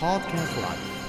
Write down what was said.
Podcast Live.